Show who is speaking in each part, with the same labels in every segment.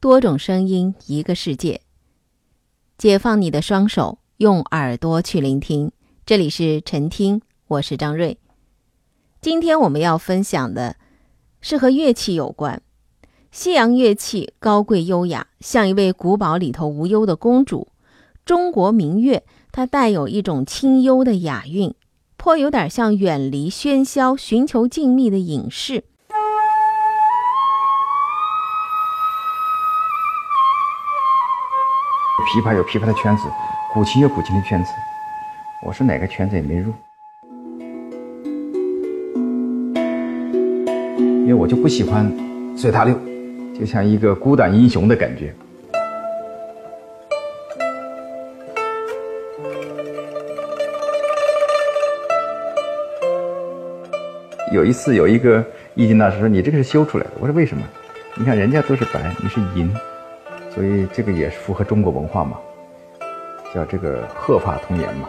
Speaker 1: 多种声音，一个世界。解放你的双手，用耳朵去聆听。这里是晨听，我是张瑞。今天我们要分享的是和乐器有关。西洋乐器高贵优雅，像一位古堡里头无忧的公主。中国民乐，它带有一种清幽的雅韵，颇有点像远离喧嚣、寻求静谧的隐士。
Speaker 2: 琵琶有琵琶的圈子，古琴有古琴的圈子，我是哪个圈子也没入，因为我就不喜欢随大流，就像一个孤胆英雄的感觉。有一次，有一个易经大师说：“你这个是修出来的。”我说：“为什么？你看人家都是白，你是银，所以这个也是符合中国文化嘛，叫这个鹤发童颜嘛，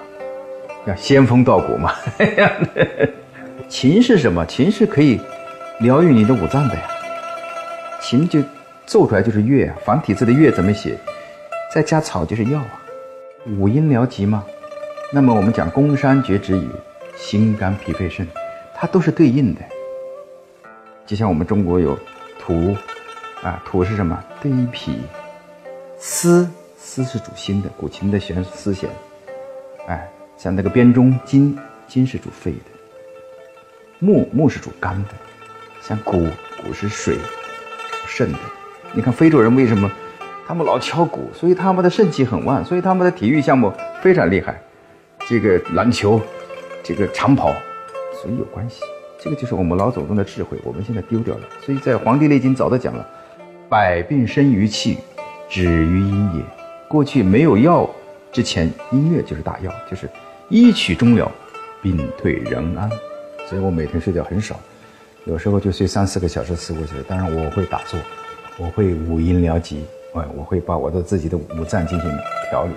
Speaker 2: 叫仙风道骨嘛。琴是什么？琴是可以疗愈你的五脏的呀。琴就奏出来就是乐啊，繁体字的乐怎么写？再加草就是药啊。五音疗疾嘛。那么我们讲宫山绝止语，心肝脾肺肾。它都是对应的，就像我们中国有土，啊，土是什么？对应脾。丝，丝是主心的，古琴的弦丝弦。哎，像那个编钟，金，金是主肺的。木，木是主肝的。像鼓，鼓是水，肾的。你看非洲人为什么他们老敲鼓？所以他们的肾气很旺，所以他们的体育项目非常厉害。这个篮球，这个长跑。所以有关系，这个就是我们老祖宗的智慧，我们现在丢掉了。所以在《黄帝内经》早都讲了，百病生于气，止于音也。过去没有药之前，音乐就是大药，就是一曲终了，病退人安。所以我每天睡觉很少，有时候就睡三四个小时、四五个小时。当然我会打坐，我会五音疗疾，哎，我会把我的自己的五脏进行调理。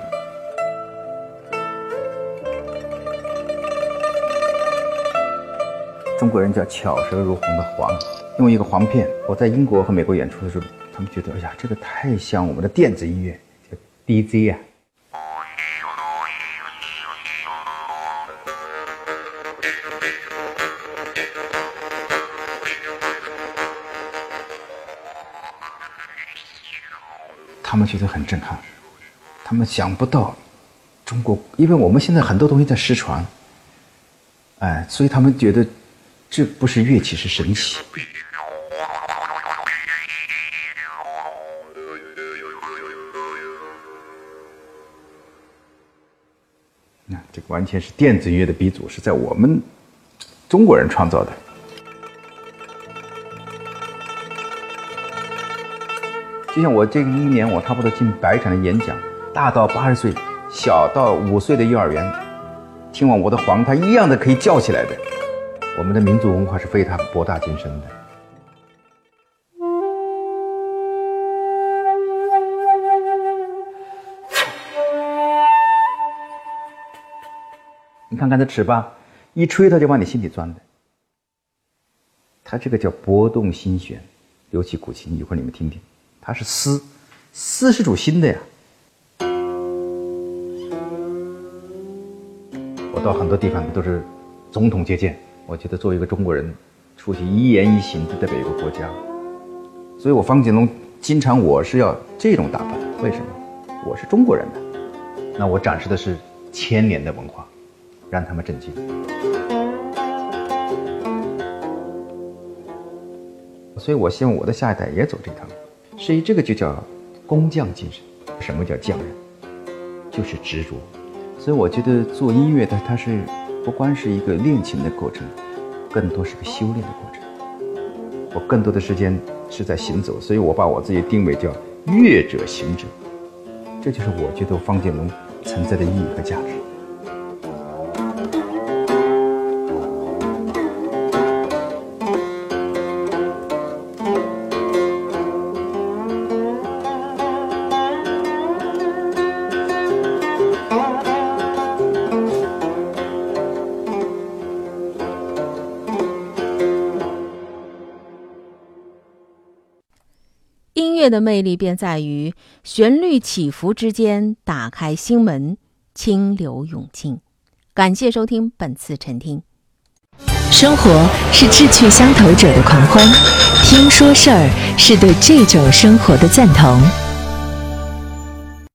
Speaker 2: 中国人叫巧舌如簧的簧，用一个簧片。我在英国和美国演出的时候，他们觉得，哎呀，这个太像我们的电子音乐，叫 DJ 啊。他们觉得很震撼，他们想不到中国，因为我们现在很多东西在失传，哎，所以他们觉得。这不是乐器，是神器。那这个完全是电子音乐的鼻祖，是在我们中国人创造的。就像我这一年，我差不多近百场的演讲，大到八十岁，小到五岁的幼儿园，听完我的黄，他一样的可以叫起来的。我们的民族文化是非常博大精深的。你看看这尺八，一吹它就往你心里钻的。它这个叫拨动心弦，尤其古琴，一会儿你们听听，它是丝，丝是主心的呀。我到很多地方都是总统接见。我觉得作为一个中国人，出去一言一行就代表一个国家，所以我方锦龙经常我是要这种打扮。为什么？我是中国人呢？那我展示的是千年的文化，让他们震惊。所以我希望我的下一代也走这趟。所以这个就叫工匠精神。什么叫匠人？就是执着。所以我觉得做音乐的它是。不光是一个练琴的过程，更多是个修炼的过程。我更多的时间是在行走，所以我把我自己定位叫乐者行者，这就是我觉得方建龙存在的意义和价值。
Speaker 1: 音乐的魅力便在于旋律起伏之间打开心门，清流涌进。感谢收听本次晨听。
Speaker 3: 生活是志趣相投者的狂欢，听说事儿是对这种生活的赞同。